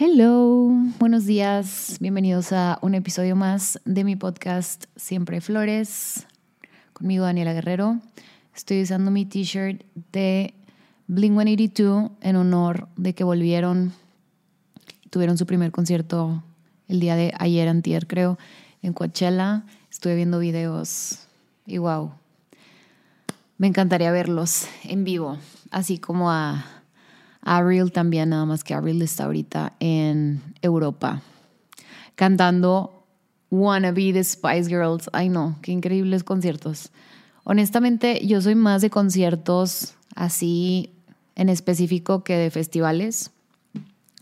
Hello, buenos días, bienvenidos a un episodio más de mi podcast Siempre Flores, conmigo Daniela Guerrero. Estoy usando mi t-shirt de Blink 182 en honor de que volvieron, tuvieron su primer concierto el día de ayer, antier creo, en Coachella. Estuve viendo videos y wow, me encantaría verlos en vivo, así como a Avril también, nada más que Avril está ahorita en Europa cantando Wanna Be the Spice Girls. Ay no, qué increíbles conciertos. Honestamente, yo soy más de conciertos así en específico que de festivales.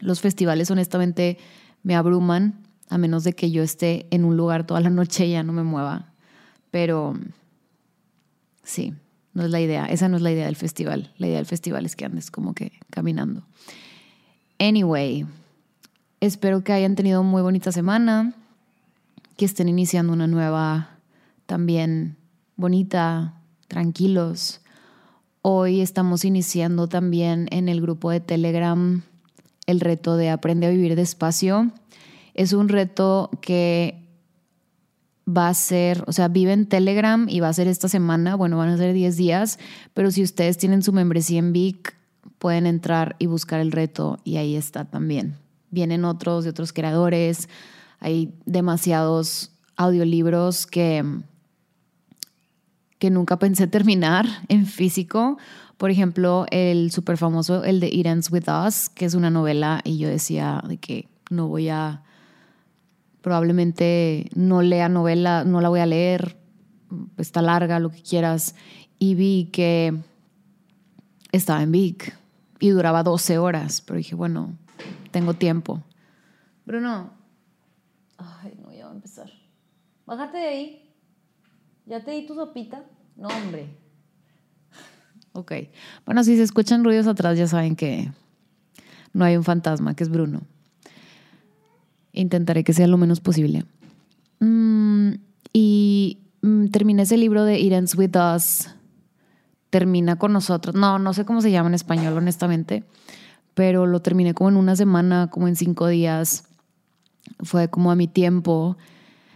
Los festivales honestamente me abruman, a menos de que yo esté en un lugar toda la noche y ya no me mueva. Pero sí, no es la idea, esa no es la idea del festival. La idea del festival es que andes como que caminando. Anyway, espero que hayan tenido muy bonita semana, que estén iniciando una nueva también bonita, tranquilos. Hoy estamos iniciando también en el grupo de Telegram el reto de Aprende a vivir despacio. Es un reto que va a ser, o sea, vive en Telegram y va a ser esta semana, bueno, van a ser 10 días, pero si ustedes tienen su membresía en Vic, pueden entrar y buscar el reto y ahí está también. Vienen otros de otros creadores, hay demasiados audiolibros que, que nunca pensé terminar en físico. Por ejemplo, el súper famoso, el de It Ends With Us, que es una novela y yo decía de que no voy a probablemente no lea novela, no la voy a leer, está larga, lo que quieras, y vi que estaba en Vic y duraba 12 horas, pero dije, bueno, tengo tiempo. Bruno, ay, no, ya va a empezar. Bájate de ahí. ¿Ya te di tu sopita? No, hombre. Ok. Bueno, si se escuchan ruidos atrás, ya saben que no hay un fantasma, que es Bruno. Intentaré que sea lo menos posible. Mm, y mm, terminé ese libro de It Ends With Us. Termina con nosotros. No, no sé cómo se llama en español, honestamente. Pero lo terminé como en una semana, como en cinco días. Fue como a mi tiempo.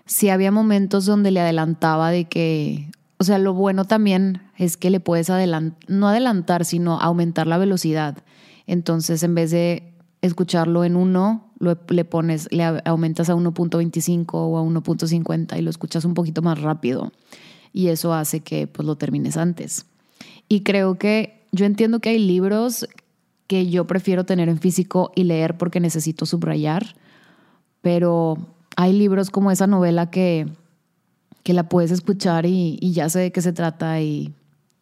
Sí había momentos donde le adelantaba de que, o sea, lo bueno también es que le puedes adelantar, no adelantar, sino aumentar la velocidad. Entonces, en vez de escucharlo en uno, le pones, le aumentas a 1.25 o a 1.50 y lo escuchas un poquito más rápido. Y eso hace que pues lo termines antes. Y creo que yo entiendo que hay libros que yo prefiero tener en físico y leer porque necesito subrayar, pero hay libros como esa novela que, que la puedes escuchar y, ya sé de qué se trata y,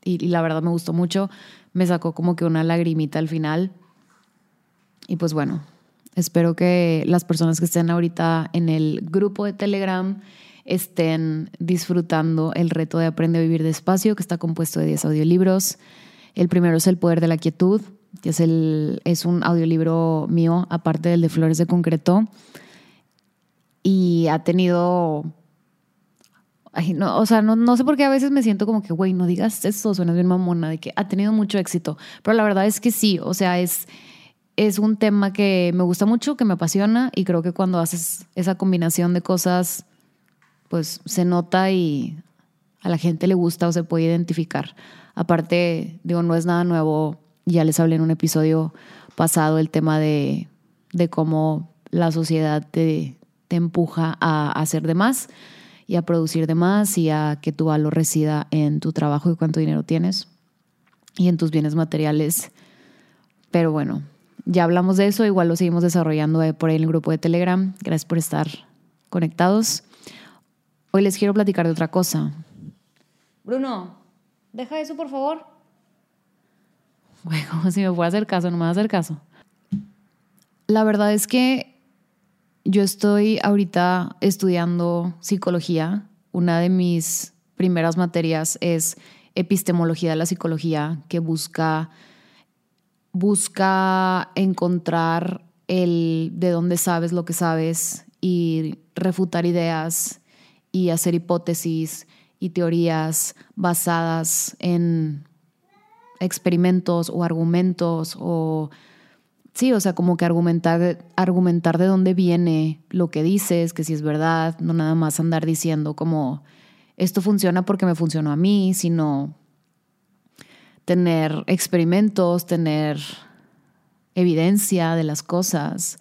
y la verdad me gustó mucho. Me sacó como que una lagrimita al final y pues bueno, espero que las personas que estén ahorita en el grupo de Telegram estén disfrutando el reto de Aprende a Vivir Despacio, que está compuesto de 10 audiolibros. El primero es El Poder de la Quietud, que es, el, es un audiolibro mío, aparte del de Flores de Concreto. Y ha tenido... no, o sea, no, no, sé por qué a veces me siento como que, güey, no digas eso, suena bien mamona, de que ha tenido mucho éxito. Pero la verdad es que sí, o sea, es es un tema que me gusta mucho, que me apasiona y creo que cuando haces esa combinación de cosas, pues se nota y a la gente le gusta o se puede identificar. Aparte, digo, no es nada nuevo, ya les hablé en un episodio pasado el tema de, cómo la sociedad te, te empuja a hacer de más y a producir de más y a que tu valor resida en tu trabajo y cuánto dinero tienes y en tus bienes materiales. Pero bueno, ya hablamos de eso, igual lo seguimos desarrollando por ahí en el grupo de Telegram. Gracias por estar conectados. Hoy les quiero platicar de otra cosa. Bruno, deja eso, por favor. Bueno, si me puede hacer caso, no me va a hacer caso. La verdad es que yo estoy ahorita estudiando psicología. Una de mis primeras materias es epistemología de la psicología, que busca busca encontrar el de dónde sabes lo que sabes y refutar ideas y hacer hipótesis y teorías basadas en experimentos o argumentos o sí, o sea, como que argumentar, argumentar de dónde viene lo que dices, que si es verdad, no nada más andar diciendo como esto funciona porque me funcionó a mí, sino tener experimentos, tener evidencia de las cosas.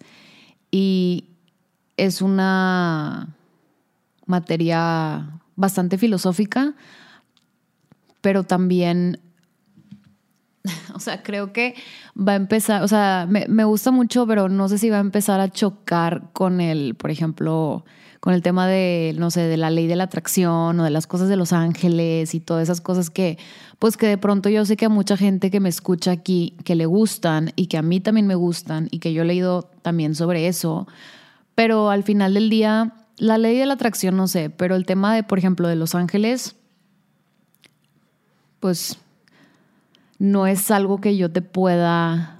Y es una materia bastante filosófica, pero también, o sea, creo que va a empezar, o sea, me, me, gusta mucho, pero no sé si va a empezar a chocar con el, por ejemplo, con el tema de, no sé, de la ley de la atracción o de las cosas de los ángeles y todas esas cosas que, pues que de pronto yo sé que a mucha gente que me escucha aquí, que le gustan y que a mí también me gustan y que yo he leído también sobre eso, pero al final del día, la ley de la atracción no sé, pero el tema de, por ejemplo, de los ángeles, pues no es algo que yo te pueda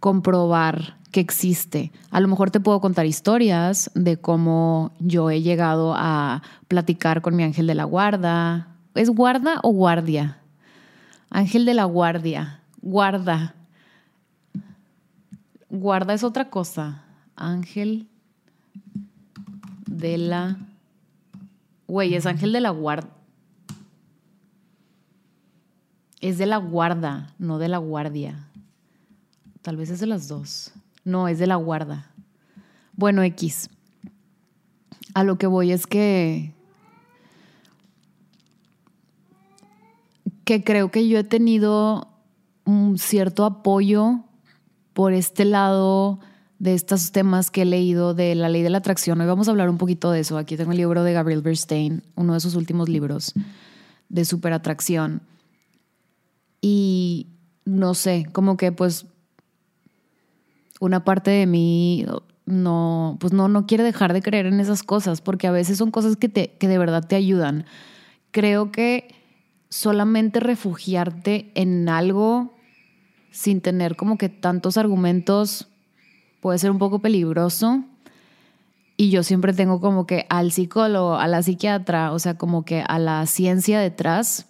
comprobar que existe. A lo mejor te puedo contar historias de cómo yo he llegado a platicar con mi ángel de la guarda. ¿Es guarda o guardia? Ángel de la guardia. Guarda. Guarda es otra cosa. Ángel de la... Güey, es ángel de la guarda. Es de la guarda, no de la guardia. Tal vez es de las dos. No, es de la guarda. Bueno, X. A lo que voy es que. que creo que yo he tenido un cierto apoyo por este lado de estos temas que he leído de la ley de la atracción. Hoy vamos a hablar un poquito de eso. Aquí tengo el libro de Gabriel Bernstein, uno de sus últimos libros de superatracción. Y no sé, como que pues una parte de mí no, pues no, no quiere dejar de creer en esas cosas, porque a veces son cosas que, te, que de verdad te ayudan. Creo que solamente refugiarte en algo sin tener como que tantos argumentos puede ser un poco peligroso. Y yo siempre tengo como que al psicólogo, a la psiquiatra, o sea, como que a la ciencia detrás,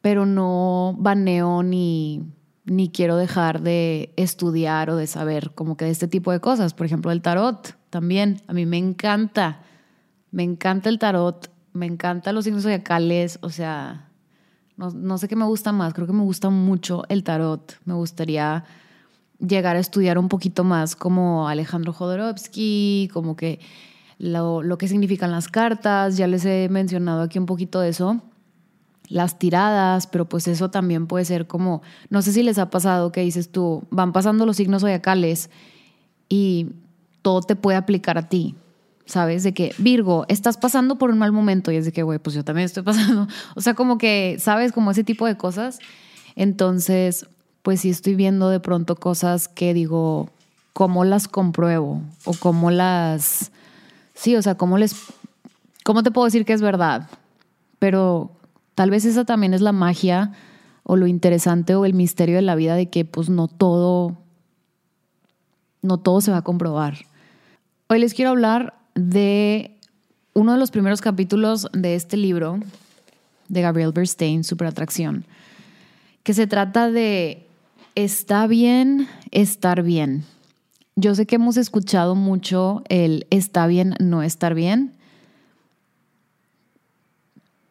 pero no baneo ni ni quiero dejar de estudiar o de saber como que de este tipo de cosas. Por ejemplo, el tarot también. A mí me encanta. Me encanta el tarot. Me encantan los signos zodiacales. O sea, no, no, sé qué me gusta más. Creo que me gusta mucho el tarot. Me gustaría llegar a estudiar un poquito más como Alejandro Jodorowsky, como que lo, lo que significan las cartas. Ya les he mencionado aquí un poquito de eso las tiradas, pero pues eso también puede ser como, no sé si les ha pasado que dices tú, van pasando los signos zodiacales y todo te puede aplicar a ti, ¿sabes? De que, Virgo, estás pasando por un mal momento y es de que, güey, pues yo también estoy pasando, o sea, como que, ¿sabes? Como ese tipo de cosas. Entonces, pues sí estoy viendo de pronto cosas que digo, ¿cómo las compruebo? O cómo las, sí, o sea, ¿cómo les, cómo te puedo decir que es verdad? Pero Tal vez esa también es la magia o lo interesante o el misterio de la vida de que pues no todo, no todo se va a comprobar. Hoy les quiero hablar de uno de los primeros capítulos de este libro de Gabriel Bernstein, Superatracción, que se trata de está bien estar bien. Yo sé que hemos escuchado mucho el está bien no estar bien,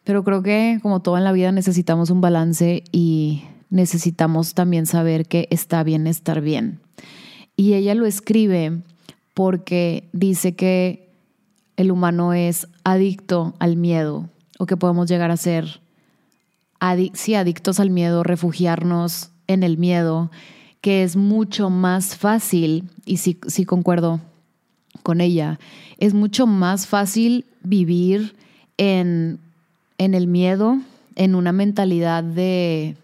pero creo que como todo en la vida necesitamos un balance y necesitamos también saber que está bien estar bien. Y ella lo escribe porque dice que el humano es adicto al miedo o que podemos llegar a ser sí, adictos al miedo, refugiarnos en el miedo, que es mucho más fácil, y sí, sí concuerdo con ella, es mucho más fácil vivir en en el miedo, en una mentalidad de,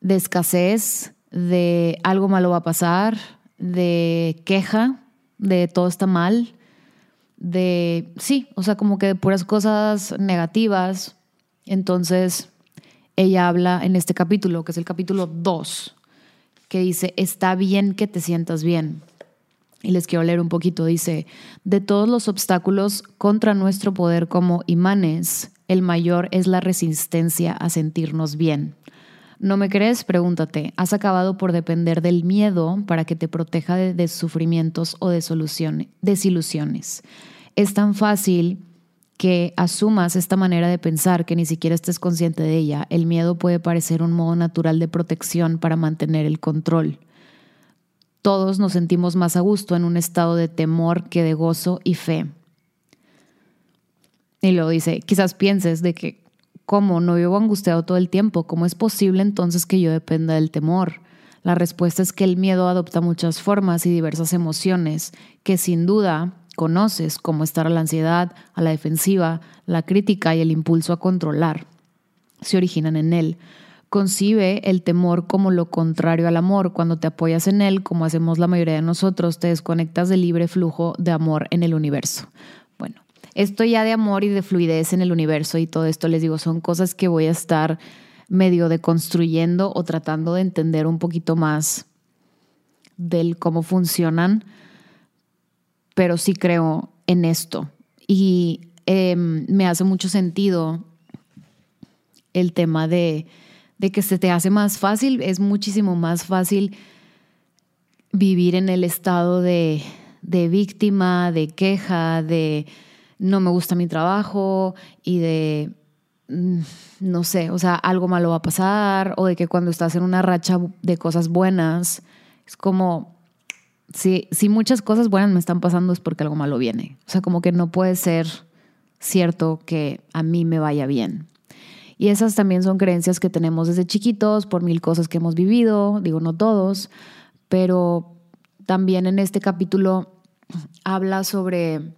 de escasez, de algo malo va a pasar, de queja, de todo está mal, de, sí, o sea, como que de puras cosas negativas. Entonces, ella habla en este capítulo, que es el capítulo 2, que dice, está bien que te sientas bien. Y les quiero leer un poquito. Dice, de todos los obstáculos contra nuestro poder como imanes, el mayor es la resistencia a sentirnos bien. ¿No me crees? Pregúntate. ¿Has acabado por depender del miedo para que te proteja de, sufrimientos o de desilusiones? Es tan fácil que asumas esta manera de pensar que ni siquiera estés consciente de ella. El miedo puede parecer un modo natural de protección para mantener el control. Todos nos sentimos más a gusto en un estado de temor que de gozo y fe. Y luego dice, quizás pienses de que, ¿cómo? No vivo angustiado todo el tiempo. ¿Cómo es posible entonces que yo dependa del temor? La respuesta es que el miedo adopta muchas formas y diversas emociones que sin duda conoces, como estar a la ansiedad, a la defensiva, la crítica y el impulso a controlar. Se originan en él. Concibe el temor como lo contrario al amor. Cuando te apoyas en él, como hacemos la mayoría de nosotros, te desconectas del libre flujo de amor en el universo. Esto ya de amor y de fluidez en el universo y todo esto, les digo, son cosas que voy a estar medio deconstruyendo o tratando de entender un poquito más del cómo funcionan, pero sí creo en esto. Y em, me hace mucho sentido el tema de, de que se te hace más fácil, es muchísimo más fácil vivir en el estado de, víctima, de queja, de no me gusta mi trabajo y de, mm, no sé, o sea, algo malo va a pasar o de que cuando estás en una racha de cosas buenas, es como, si, si muchas cosas buenas me están pasando es porque algo malo viene. O sea, como que no puede ser cierto que a mí me vaya bien. Y esas también son creencias que tenemos desde chiquitos por mil cosas que hemos vivido, digo no todos, pero también en este capítulo habla sobre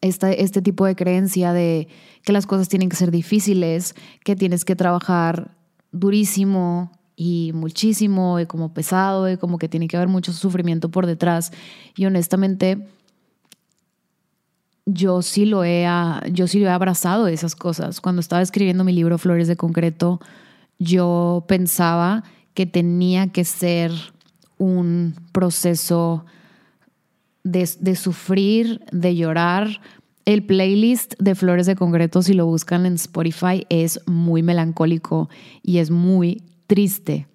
este tipo de creencia de que las cosas tienen que ser difíciles, que tienes que trabajar durísimo y muchísimo y como pesado y como que tiene que haber mucho sufrimiento por detrás. Y honestamente, yo sí lo he, yo sí lo he abrazado esas cosas. Cuando estaba escribiendo mi libro Flores de Concreto, yo pensaba que tenía que ser un proceso de, sufrir, de llorar. El playlist de Flores de Concreto, si lo buscan en Spotify, es muy melancólico y es muy triste.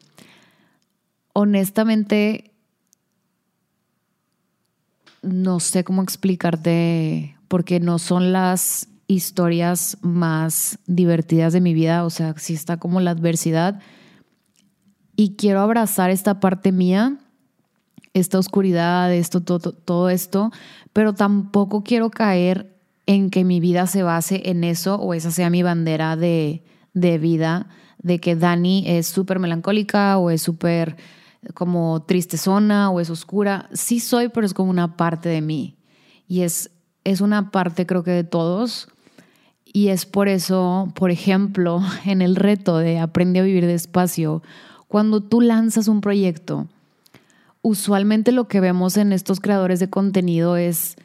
Honestamente, no sé cómo explicarte, porque no son las historias más divertidas de mi vida, o sea, sí está como la adversidad. Y quiero abrazar esta parte mía esta oscuridad, esto, todo, todo esto, pero tampoco quiero caer en que mi vida se base en eso o esa sea mi bandera de, de vida, de que Dani es súper melancólica o es súper como tristezona o es oscura. Sí soy, pero es como una parte de mí. Y es, es una parte creo que de todos. Y es por eso, por ejemplo, en el reto de Aprende a vivir despacio, cuando tú lanzas un proyecto, usualmente lo que vemos en estos creadores de contenido es,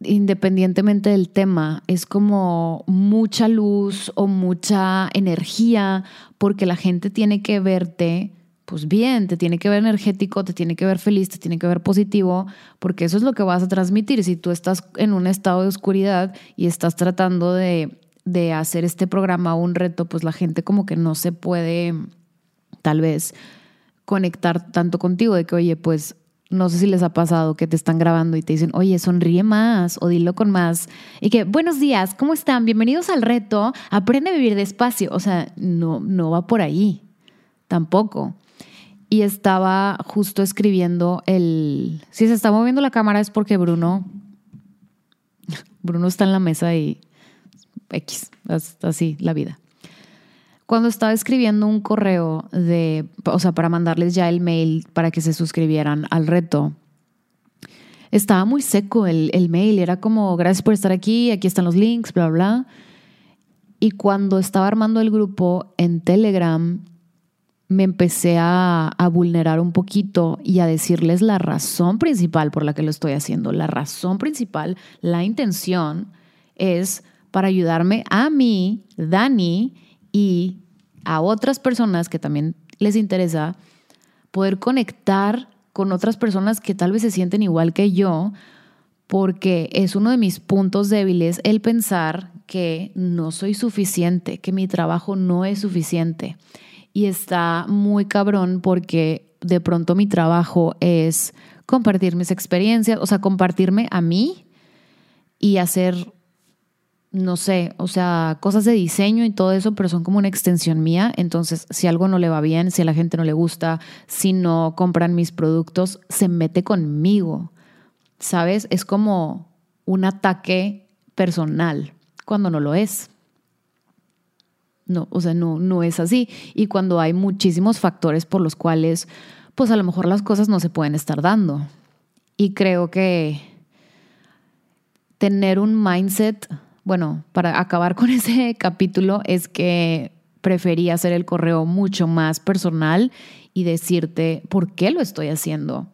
independientemente del tema, es como mucha luz o mucha energía, porque la gente tiene que verte pues bien, te tiene que ver energético, te tiene que ver feliz, te tiene que ver positivo, porque eso es lo que vas a transmitir. Si tú estás en un estado de oscuridad y estás tratando de, de hacer este programa un reto, pues la gente como que no se puede tal vez conectar tanto contigo de que, oye, pues no sé si les ha pasado que te están grabando y te dicen, oye, sonríe más o dilo con más. Y que, buenos días, ¿cómo están? Bienvenidos al reto, aprende a vivir despacio. O sea, no, no va por ahí, tampoco. Y estaba justo escribiendo el... Si se está moviendo la cámara es porque Bruno... Bruno está en la mesa y... X, así la vida. Cuando estaba escribiendo un correo de, o sea, para mandarles ya el mail para que se suscribieran al reto, estaba muy seco el, el mail. Era como, gracias por estar aquí, aquí están los links, bla, bla. Y cuando estaba armando el grupo en Telegram, me empecé a, a, vulnerar un poquito y a decirles la razón principal por la que lo estoy haciendo. La razón principal, la intención es para ayudarme a mí, Dani, y a otras personas que también les interesa poder conectar con otras personas que tal vez se sienten igual que yo, porque es uno de mis puntos débiles el pensar que no soy suficiente, que mi trabajo no es suficiente. Y está muy cabrón porque de pronto mi trabajo es compartir mis experiencias, o sea, compartirme a mí y hacer, no sé, o sea, cosas de diseño y todo eso, pero son como una extensión mía. Entonces, si algo no le va bien, si a la gente no le gusta, si no compran mis productos, se mete conmigo. ¿Sabes? Es como un ataque personal cuando no lo es. No, o sea, no, no es así. Y cuando hay muchísimos factores por los cuales, pues a lo mejor las cosas no se pueden estar dando. Y creo que tener un mindset, bueno, para acabar con ese capítulo, es que preferí hacer el correo mucho más personal y decirte por qué lo estoy haciendo.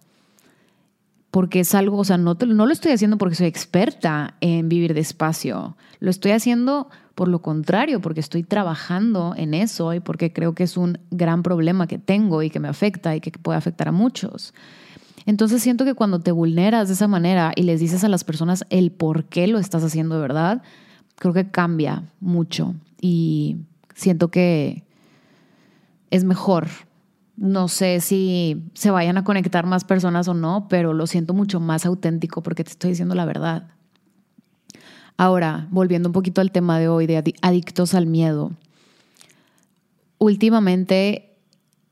Porque es algo, o sea, no, no lo estoy haciendo porque soy experta en vivir despacio. Lo estoy haciendo por lo contrario, porque estoy trabajando en eso y porque creo que es un gran problema que tengo y que me afecta y que puede afectar a muchos. Entonces siento que cuando te vulneras de esa manera y les dices a las personas el por qué lo estás haciendo de verdad, creo que cambia mucho y siento que es mejor. No sé si se vayan a conectar más personas o no, pero lo siento mucho más auténtico porque te estoy diciendo la verdad. Ahora, volviendo un poquito al tema de hoy de adictos al miedo. Últimamente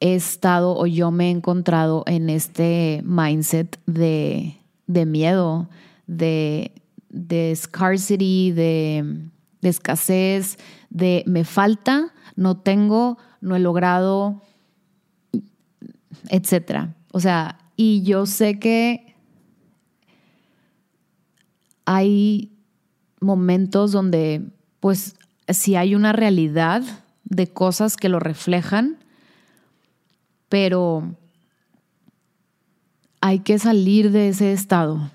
he estado o yo me he encontrado en este mindset de, miedo, de, scarcity, de, de escasez, de me falta, no tengo, no he logrado, etcétera. O sea, y yo sé que hay momentos donde, pues, si hay una realidad de cosas que lo reflejan, pero hay que salir de ese estado.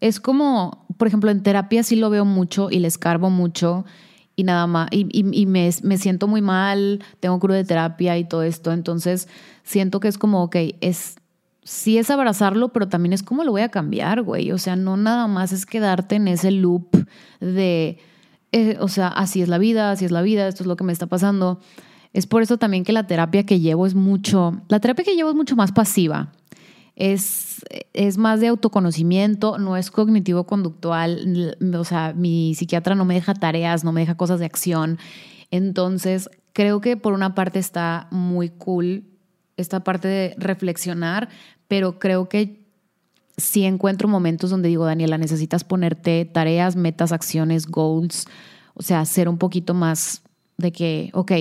Es como, por ejemplo, en terapia sí lo veo mucho y le escarbo mucho y nada más, y, me, siento muy mal, tengo crudo de terapia y todo esto, entonces siento que es como, ok, es, sí es abrazarlo, pero también es como lo voy a cambiar, güey, o sea, no nada más es quedarte en ese loop de, eh, o sea, así es la vida, así es la vida, esto es lo que me está pasando, es por eso también que la terapia que llevo es mucho, la terapia que llevo es mucho más pasiva. Es, es más de autoconocimiento, no es cognitivo-conductual. O sea, mi psiquiatra no me deja tareas, no me deja cosas de acción. Entonces, creo que por una parte está muy cool esta parte de reflexionar, pero creo que sí encuentro momentos donde digo, Daniela, necesitas ponerte tareas, metas, acciones, goals, o sea, ser un poquito más de que, ok,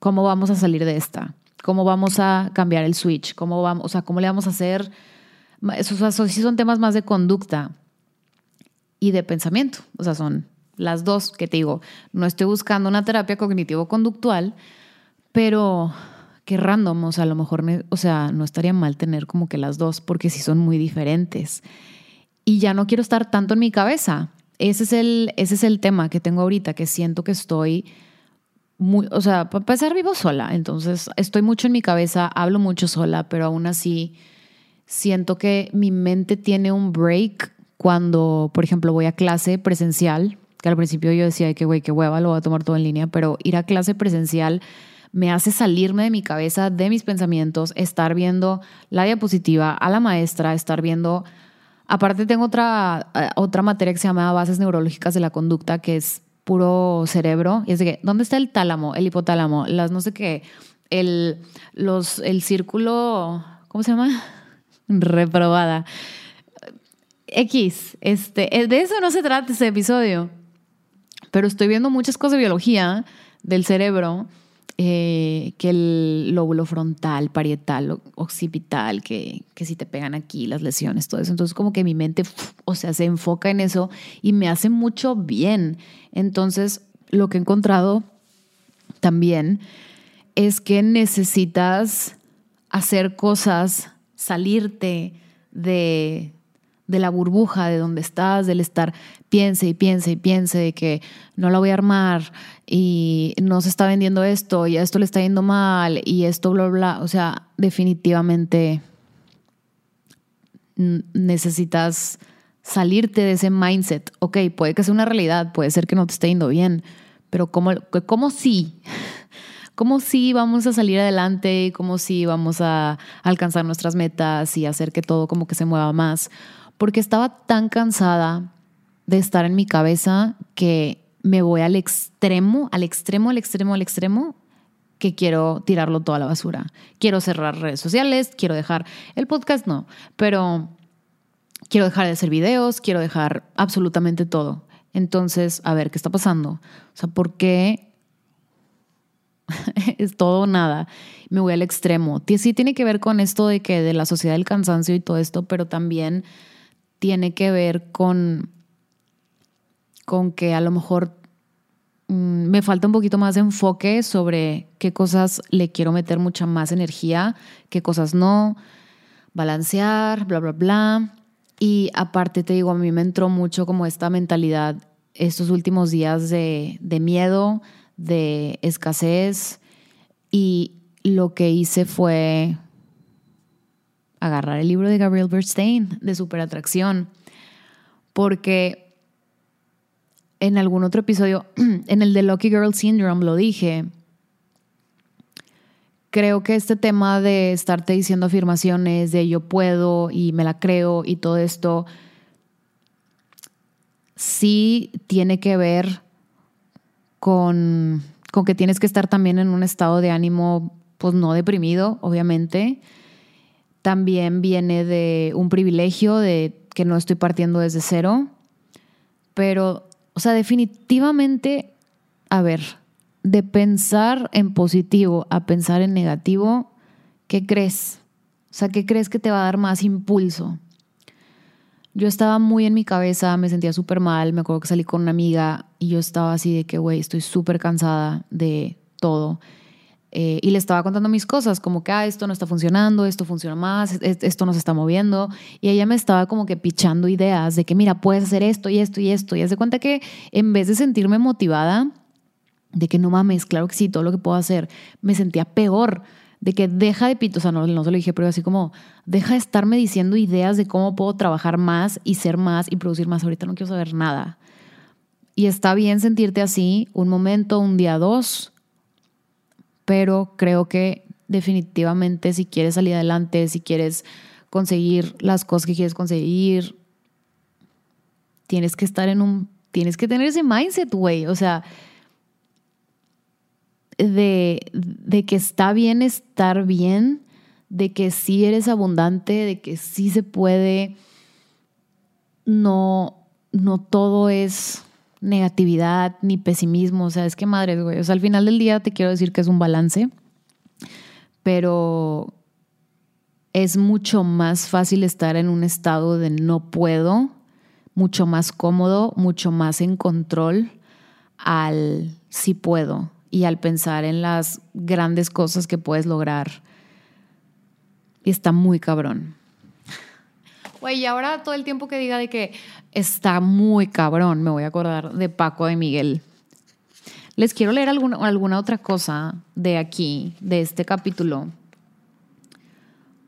¿Cómo vamos a salir de esta? ¿Cómo vamos a cambiar el switch? ¿Cómo vamos, o sea, cómo le vamos a hacer? Esos, sí son temas más de conducta y de pensamiento. O sea, son las dos que te digo. No estoy buscando una terapia cognitivo-conductual, pero qué random. O sea, a lo mejor, o sea, no estaría mal tener como que las dos, porque sí son muy diferentes. Y ya no quiero estar tanto en mi cabeza. Ese es el, ese es el tema que tengo ahorita, que siento que estoy o sea, para empezar vivo sola, entonces estoy mucho en mi cabeza, hablo mucho sola, pero aún así siento que mi mente tiene un break cuando, por ejemplo, voy a clase presencial, que al principio yo decía que güey, qué hueva, lo voy a tomar todo en línea, pero ir a clase presencial me hace salirme de mi cabeza, de mis pensamientos, estar viendo la diapositiva a la maestra, estar viendo... Aparte tengo otra, eh, otra materia que se llama Bases Neurológicas de la Conducta, que es puro cerebro. Y es de que, ¿dónde está el tálamo, el hipotálamo, las no sé qué, el, los, el círculo, ¿cómo se llama? Reprobada. X, este, eh, de eso no se trata este episodio, pero estoy viendo muchas cosas de biología del cerebro eh, que el lóbulo frontal, parietal, occipital, que, que si te pegan aquí las lesiones, todo eso. Entonces como que mi mente, o sea, se enfoca en eso y me hace mucho bien. Entonces lo que he encontrado también es que necesitas hacer cosas, salirte de de la burbuja de donde estás, del estar piense y piense y piense de que no la voy a armar y no se está vendiendo esto y a esto le está yendo mal y esto bla bla, o sea, definitivamente necesitas salirte de ese mindset. Ok, puede que sea una realidad, puede ser que no te esté yendo bien, pero ¿cómo, cómo sí? ¿Cómo sí vamos a salir adelante? ¿Cómo sí vamos a alcanzar nuestras metas y hacer que todo como que se mueva más? Porque estaba tan cansada de estar en mi cabeza que me voy al extremo, al extremo, al extremo, al extremo, que quiero tirarlo toda la basura. Quiero cerrar redes sociales, quiero dejar el podcast, no, pero quiero dejar de hacer videos, quiero dejar absolutamente todo. Entonces, a ver, ¿qué está pasando? O sea, ¿por qué es todo o nada? Me voy al extremo. Sí tiene que ver con esto de que de la sociedad del cansancio y todo esto, pero también tiene que ver con, con que a lo mejor mm, me falta un poquito más de enfoque sobre qué cosas le quiero meter mucha más energía, qué cosas no, balancear, bla, bla, bla. Y aparte te digo, a mí me entró mucho como esta mentalidad estos últimos días de, de miedo, de escasez y lo que hice fue agarrar el libro de Gabriel Bernstein de superatracción porque en algún otro episodio, en el de Lucky Girl Syndrome lo dije, creo que este tema de estarte diciendo afirmaciones de yo puedo y me la creo y todo esto, sí tiene que ver con, con que tienes que estar también en un estado de ánimo, pues no deprimido, obviamente. También viene de un privilegio de que no estoy partiendo desde cero, pero, o sea, definitivamente, a ver, de pensar en positivo a pensar en negativo, ¿qué crees? O sea, ¿qué crees que te va a dar más impulso? Yo estaba muy en mi cabeza, me sentía súper mal, me acuerdo que salí con una amiga y yo estaba así de que, güey, estoy súper cansada de todo. Eh, y le estaba contando mis cosas, como que, ah, esto no está funcionando, esto funciona más, esto no se está moviendo. Y ella me estaba como que pichando ideas de que, mira, puedes hacer esto y esto y esto. Y hace cuenta que en vez de sentirme motivada, de que no mames, claro que sí, todo lo que puedo hacer, me sentía peor, de que deja de pito, o sea, no, no se lo dije, pero así como, deja de estarme diciendo ideas de cómo puedo trabajar más y ser más y producir más. Ahorita no quiero saber nada. Y está bien sentirte así, un momento, un día, dos, pero creo que definitivamente si quieres salir adelante, si quieres conseguir las cosas que quieres conseguir, tienes que estar en un, tienes que tener ese mindset, güey. O sea, de, que está bien estar bien, de que sí eres abundante, de que sí se puede, no, no todo es negatividad ni pesimismo, o sea, es que madre, güey, o sea, al final del día te quiero decir que es un balance, pero es mucho más fácil estar en un estado de no puedo, mucho más cómodo, mucho más en control al sí puedo y al pensar en las grandes cosas que puedes lograr. está muy cabrón. Güey, y ahora todo el tiempo que diga de que está muy cabrón, me voy a acordar de Paco de Miguel. Les quiero leer alguna, alguna otra cosa de aquí, de este capítulo.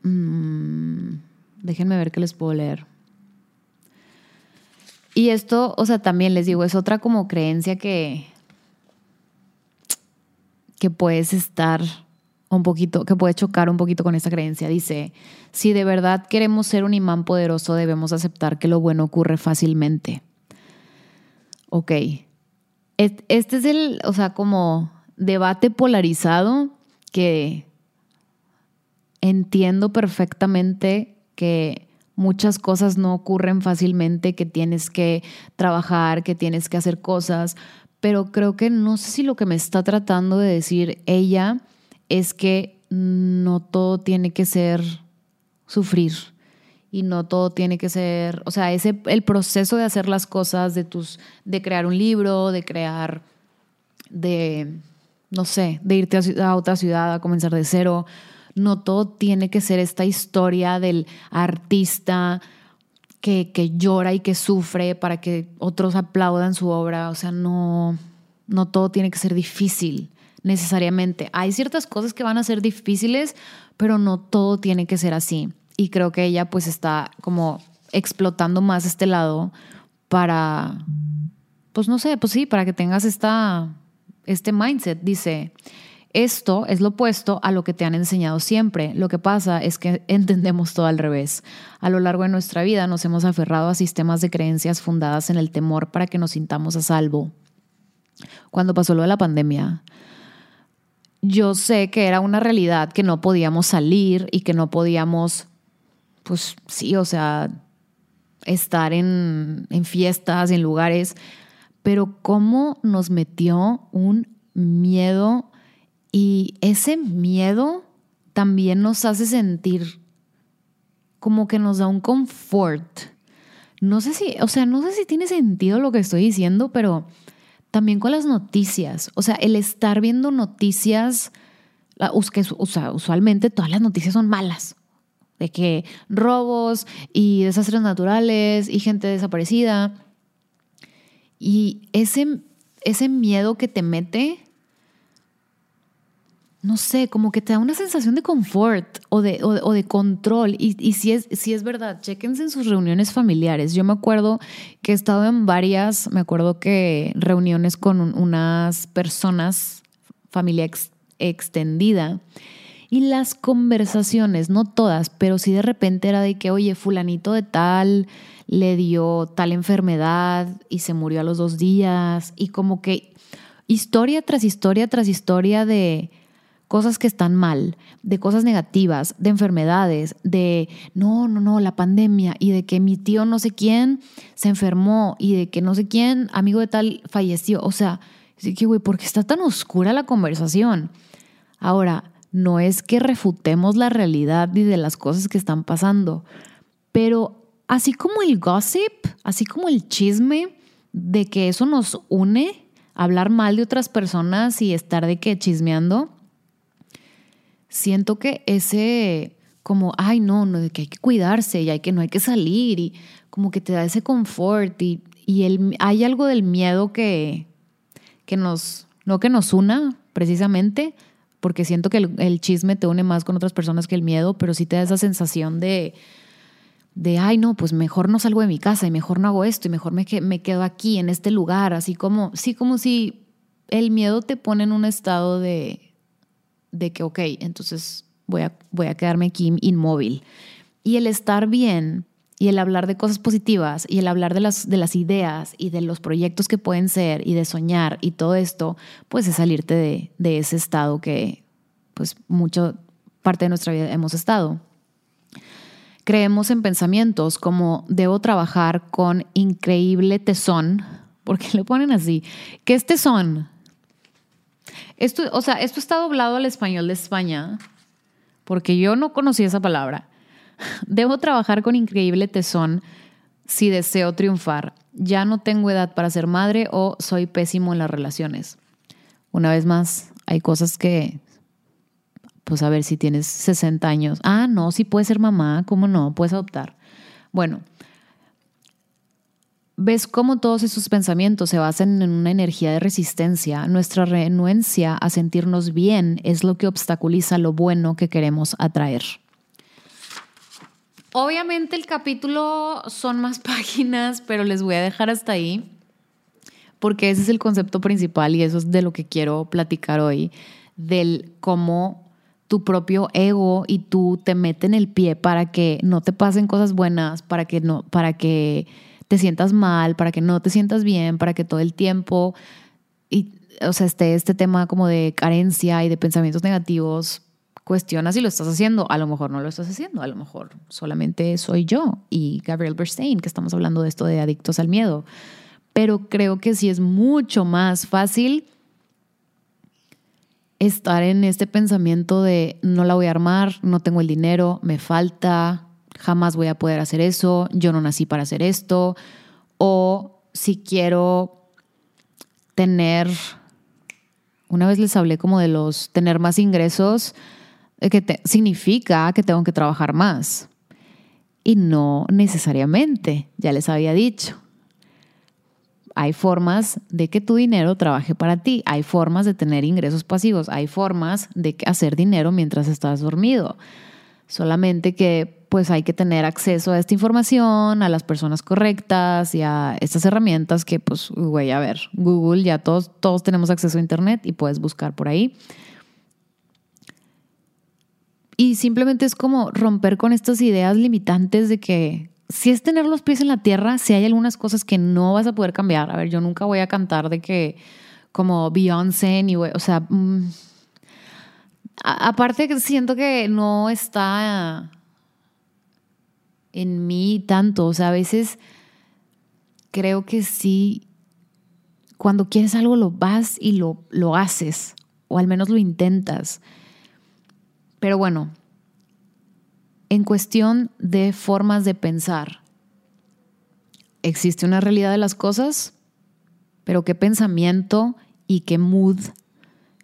Mm, déjenme ver qué les puedo leer. Y esto, o sea, también les digo, es otra como creencia que, que puedes estar un poquito, que puede chocar un poquito con esta creencia. Dice, si de verdad queremos ser un imán poderoso, debemos aceptar que lo bueno ocurre fácilmente. Ok. Este es el, o sea, como debate polarizado que entiendo perfectamente que muchas cosas no ocurren fácilmente, que tienes que trabajar, que tienes que hacer cosas, pero creo que no sé si lo que me está tratando de decir ella es que no todo tiene que ser sufrir y no todo tiene que ser, o sea, ese el proceso de hacer las cosas de tus de crear un libro, de crear de no sé, de irte a otra ciudad a comenzar de cero, no todo tiene que ser esta historia del artista que, llora y que sufre para que otros aplaudan su obra. O sea, no, no todo tiene que ser difícil necesariamente. Hay ciertas cosas que van a ser difíciles, pero no todo tiene que ser así. Y creo que ella pues está como explotando más este lado para, pues no sé, pues sí, para que tengas esta, este mindset. Dice, esto es lo opuesto a lo que te han enseñado siempre. Lo que pasa es que entendemos todo al revés. A lo largo de nuestra vida nos hemos aferrado a sistemas de creencias fundadas en el temor para que nos sintamos a salvo. Cuando pasó lo de la pandemia, yo sé que era una realidad que no podíamos salir y que no podíamos, pues sí, o sea, estar en, en fiestas, en lugares, pero cómo nos metió un miedo y ese miedo también nos hace sentir como que nos da un confort. No sé si, o sea, no sé si tiene sentido lo que estoy diciendo, pero también con las noticias. O sea, el estar viendo noticias, usualmente todas las noticias son malas. De que robos y desastres naturales y gente desaparecida. Y ese, ese miedo que te mete no sé, como que te da una sensación de confort o de, control. Y, si, es, si es verdad, chequense en sus reuniones familiares. Yo me acuerdo que he estado en varias, me acuerdo que reuniones con unas personas, familia extendida, y las conversaciones, no todas, pero sí de repente era de que, oye, fulanito de tal le dio tal enfermedad y se murió a los dos días, y como que historia tras historia tras historia de cosas que están mal, de cosas negativas, de enfermedades, de no, no, no, la pandemia y de que mi tío no sé quién se enfermó y de que no sé quién, amigo de tal, falleció. O sea, sí que, güey, ¿por qué está tan oscura la conversación? Ahora, no es que refutemos la realidad y de las cosas que están pasando, pero así como el gossip, así como el chisme de que eso nos une, hablar mal de otras personas y estar de que chismeando, siento que ese como, ay, no, no, que hay que cuidarse y hay que no hay que salir y como que te da ese confort y, y el, hay algo del miedo que, que nos, no que nos una precisamente, porque siento que el, chisme te une más con otras personas que el miedo, pero sí te da esa sensación de, de, ay, no, pues mejor no salgo de mi casa y mejor no hago esto y mejor me, me quedo aquí en este lugar, así como, sí, como si el miedo te pone en un estado de, de que, ok, entonces voy a, voy a quedarme aquí inmóvil. Y el estar bien y el hablar de cosas positivas y el hablar de las, de las ideas y de los proyectos que pueden ser y de soñar y todo esto, pues es salirte de, de ese estado que pues mucho parte de nuestra vida hemos estado. Creemos en pensamientos como debo trabajar con increíble tesón, porque le ponen así, ¿qué es tesón? Esto, o sea, esto está doblado al español de España, porque yo no conocí esa palabra. Debo trabajar con increíble tesón si deseo triunfar. Ya no tengo edad para ser madre o soy pésimo en las relaciones. Una vez más, hay cosas que, pues a ver si tienes 60 años. Ah, no, si puedes ser mamá, ¿cómo no? Puedes adoptar. Bueno, ves cómo todos esos pensamientos se basan en una energía de resistencia. Nuestra renuencia a sentirnos bien es lo que obstaculiza lo bueno que queremos atraer. Obviamente el capítulo son más páginas, pero les voy a dejar hasta ahí porque ese es el concepto principal y eso es de lo que quiero platicar hoy, del cómo tu propio ego y tú te meten el pie para que no te pasen cosas buenas, para que no para que te sientas mal, para que no te sientas bien, para que todo el tiempo, y, o sea, esté este tema como de carencia y de pensamientos negativos, cuestionas si lo estás haciendo. A lo mejor no lo estás haciendo, a lo mejor solamente soy yo y Gabriel Bernstein, que estamos hablando de esto de adictos al miedo. Pero creo que sí es mucho más fácil estar en este pensamiento de no la voy a armar, no tengo el dinero, me falta, jamás voy a poder hacer eso, yo no nací para hacer esto, o si quiero tener, una vez les hablé como de los tener más ingresos, eh, que significa que tengo que trabajar más. Y no necesariamente, ya les había dicho. Hay formas de que tu dinero trabaje para ti, hay formas de tener ingresos pasivos, hay formas de hacer dinero mientras estás dormido. Solamente que pues hay que tener acceso a esta información, a las personas correctas y a estas herramientas que, pues, güey, a ver, Google, ya todos, todos tenemos acceso a Internet y puedes buscar por ahí. Y simplemente es como romper con estas ideas limitantes de que si es tener los pies en la tierra, si hay algunas cosas que no vas a poder cambiar. A ver, yo nunca voy a cantar de que como Beyoncé, ni, o sea, mm, aparte siento que no está en mí tanto, o sea, a veces creo que sí, cuando quieres algo lo vas y lo, lo haces, o al menos lo intentas. Pero bueno, en cuestión de formas de pensar, existe una realidad de las cosas, pero qué pensamiento y qué mood,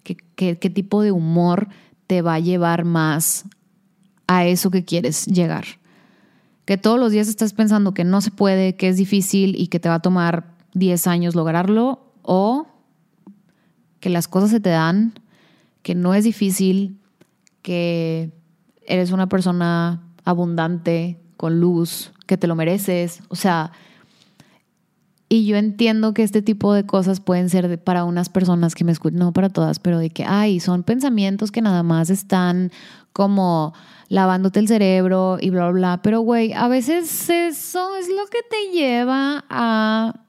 qué, qué, tipo de humor te va a llevar más a eso que quieres llegar. Que todos los días estás pensando que no se puede, que es difícil y que te va a tomar 10 años lograrlo, o que las cosas se te dan, que no es difícil, que eres una persona abundante, con luz, que te lo mereces. O sea, y yo entiendo que este tipo de cosas pueden ser para unas personas que me escuchan, no para todas, pero de que, ay, son pensamientos que nada más están como lavándote el cerebro y bla, bla, bla. Pero, güey, a veces eso es lo que te lleva a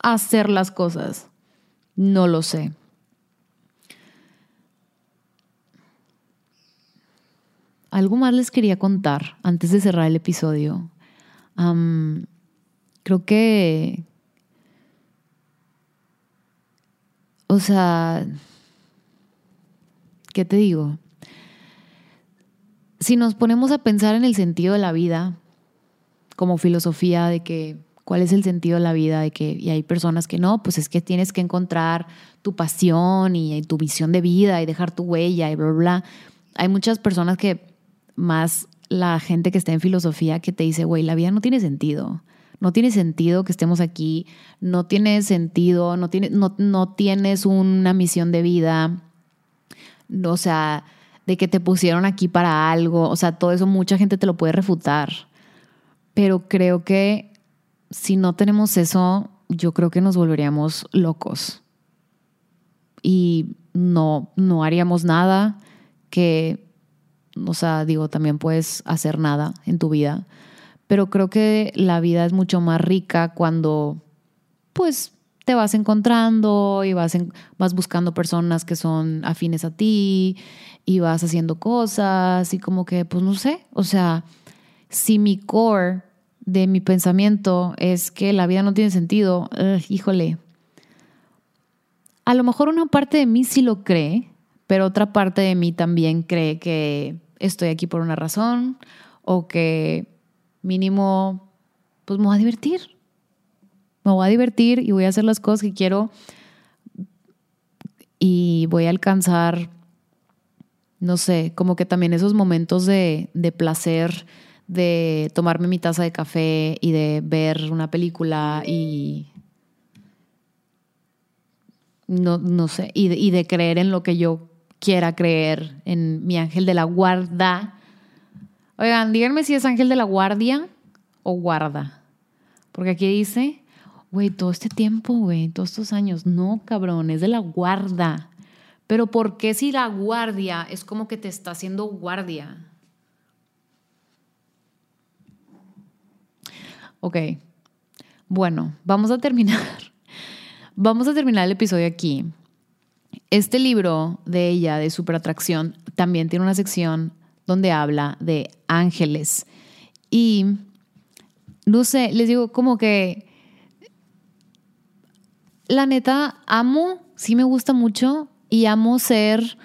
hacer las cosas. No lo sé. Algo más les quería contar antes de cerrar el episodio. Creo que, o sea, ¿qué te digo? Si nos ponemos a pensar en el sentido de la vida, como filosofía de que cuál es el sentido de la vida, de que y hay personas que no, pues es que tienes que encontrar tu pasión y, tu visión de vida y dejar tu huella y bla, bla, bla. Hay muchas personas que más la gente que está en filosofía que te dice, güey, la vida no tiene sentido. No tiene sentido que estemos aquí, no tiene sentido, no, no, no tienes una misión de vida, o sea, de que te pusieron aquí para algo, o sea, todo eso mucha gente te lo puede refutar, pero creo que si no tenemos eso, yo creo que nos volveríamos locos. Y no, no haríamos nada que o sea, digo, también puedes hacer nada en tu vida, pero creo que la vida es mucho más rica cuando, pues, te vas encontrando y vas, vas buscando personas que son afines a ti y vas haciendo cosas y como que, pues, no sé, o sea, si mi core de mi pensamiento es que la vida no tiene sentido, híjole, a lo mejor una parte de mí sí lo cree, pero otra parte de mí también cree que estoy aquí por una razón o que mínimo, pues me voy a divertir. Me voy a divertir y voy a hacer las cosas que quiero y voy a alcanzar, no sé, como que también esos momentos de, de placer, de tomarme mi taza de café y de ver una película y no, no sé, y y de creer en lo que yo quiera creer en mi ángel de la guarda. Oigan, díganme si es ángel de la guardia o guarda. Porque aquí dice, güey, todo este tiempo, güey, todos estos años. No, cabrón, es de la guarda. Pero ¿por qué si la guardia es como que te está haciendo guardia? Ok, bueno, vamos a terminar. Vamos a terminar el episodio aquí. Este libro de ella, de Superatracción, también tiene una sección donde habla de ángeles. Y, no sé, les digo como que, la neta, amo, sí me gusta mucho y amo ser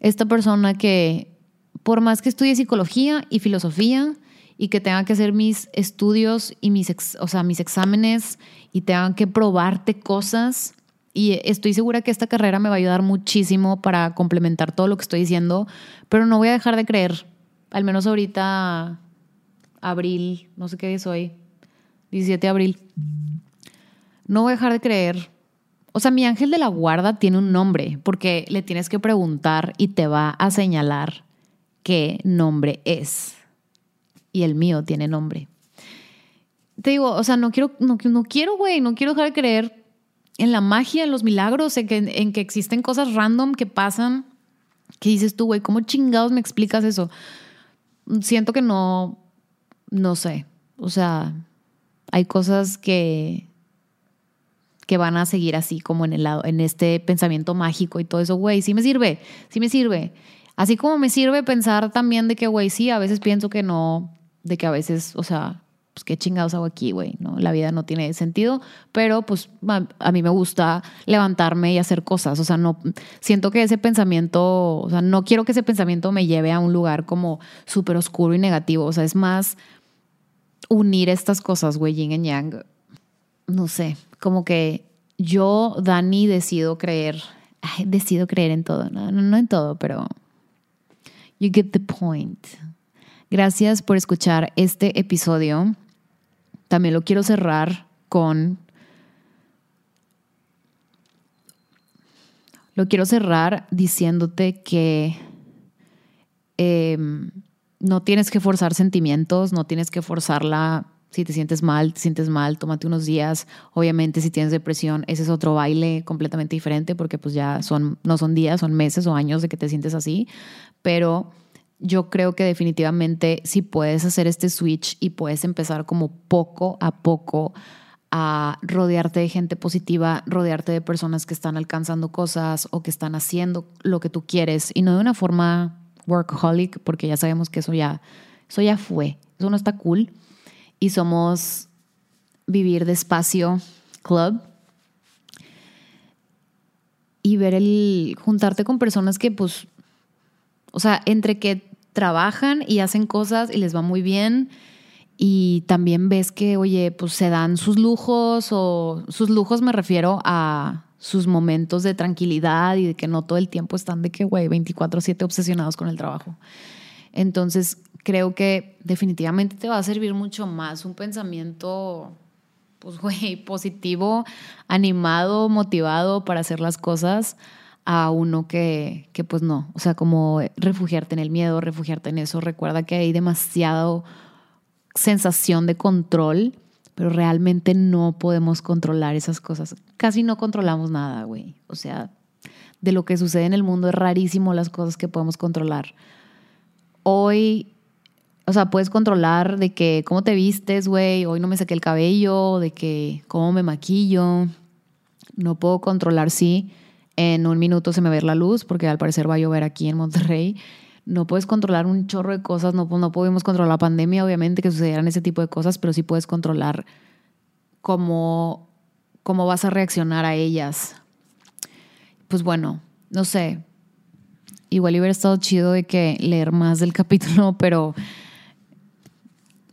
esta persona que, por más que estudie psicología y filosofía y que tenga que hacer mis estudios y mis, o sea, mis exámenes y tengan que probarte cosas, y estoy segura que esta carrera me va a ayudar muchísimo para complementar todo lo que estoy diciendo, pero no voy a dejar de creer, al menos ahorita, abril, no sé qué es hoy, 17 de abril. No voy a dejar de creer. O sea, mi ángel de la guarda tiene un nombre, porque le tienes que preguntar y te va a señalar qué nombre es. y el mío tiene nombre. Te digo, o sea, no quiero, no, no quiero, güey, no quiero dejar de creer en la magia, en los milagros, en que, en que existen cosas random que pasan, que dices tú, güey, ¿cómo chingados me explicas eso? Siento que no, no sé, o sea, hay cosas que, que van a seguir así como en el lado, en este pensamiento mágico y todo eso, güey, sí me sirve, sí me sirve. Así como me sirve pensar también de que, güey, sí, a veces pienso que no, de que a veces, o sea, pues qué chingados hago aquí, güey, ¿no? La vida no tiene sentido, pero pues a, mí me gusta levantarme y hacer cosas, o sea, no, siento que ese pensamiento, o sea, no quiero que ese pensamiento me lleve a un lugar como súper oscuro y negativo, o sea, es más unir estas cosas, güey, yin y yang, no sé, como que yo, Dani, decido creer, decido creer en todo, no, no en todo, pero You get the point. Gracias por escuchar este episodio. También lo quiero cerrar con... Lo quiero cerrar diciéndote que em, no tienes que forzar sentimientos, no tienes que forzarla. Si te sientes mal, te sientes mal, tómate unos días. Obviamente, si tienes depresión, ese es otro baile completamente diferente porque pues ya son, no son días, son meses o años de que te sientes así pero yo creo que definitivamente si puedes hacer este switch y puedes empezar como poco a poco a rodearte de gente positiva, rodearte de personas que están alcanzando cosas o que están haciendo lo que tú quieres y no de una forma workaholic, porque ya sabemos que eso ya, eso ya fue, eso no está cool. Y somos vivir despacio club y ver el juntarte con personas que pues o sea, entre que trabajan y hacen cosas y les va muy bien y también ves que, oye, pues se dan sus lujos o sus lujos me refiero a sus momentos de tranquilidad y de que no todo el tiempo están de que, güey, 24/7 obsesionados con el trabajo. Entonces, creo que definitivamente te va a servir mucho más un pensamiento, pues, güey, positivo, animado, motivado para hacer las cosas a uno que, que pues no, o sea, como refugiarte en el miedo, refugiarte en eso. Recuerda que hay demasiado sensación de control, pero realmente no podemos controlar esas cosas. Casi no controlamos nada, güey. O sea, de lo que sucede en el mundo es rarísimo las cosas que podemos controlar. Hoy, o sea, puedes controlar de que cómo te vistes, güey, hoy no me saqué el cabello, de que cómo me maquillo. No puedo controlar, sí, en un minuto se me va a ver la luz porque al parecer va a llover aquí en Monterrey. No puedes controlar un chorro de cosas, no, no podemos controlar la pandemia, obviamente, que sucedieran ese tipo de cosas, pero sí puedes controlar cómo, cómo vas a reaccionar a ellas. Pues bueno, no sé. Igual hubiera estado chido de que leer más del capítulo, pero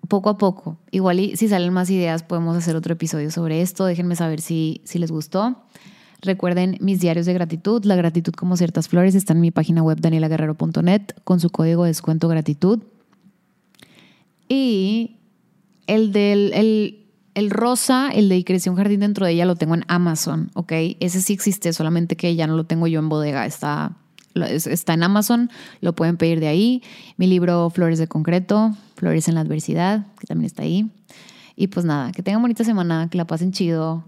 poco a poco. Igual y si salen más ideas podemos hacer otro episodio sobre esto. Déjenme saber si, si les gustó. Recuerden mis diarios de gratitud. La gratitud como ciertas flores está en mi página web danielaguerrero.net con su código de descuento gratitud. Y el del el, rosa, el de creció un jardín dentro de ella, lo tengo en Amazon, ¿ok? Ese sí existe, solamente que ya no lo tengo yo en bodega. Está, está en Amazon, lo pueden pedir de ahí. Mi libro Flores de Concreto, Flores en la Adversidad, que también está ahí. Y pues nada, que tengan bonita semana, que la pasen chido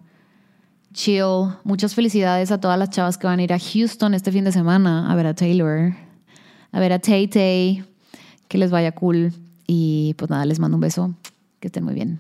chill. Muchas felicidades a todas las chavas que van a ir a Houston este fin de semana a ver a Taylor, a ver a Tay Tay. Que les vaya cool. Y pues nada, les mando un beso. Que estén muy bien.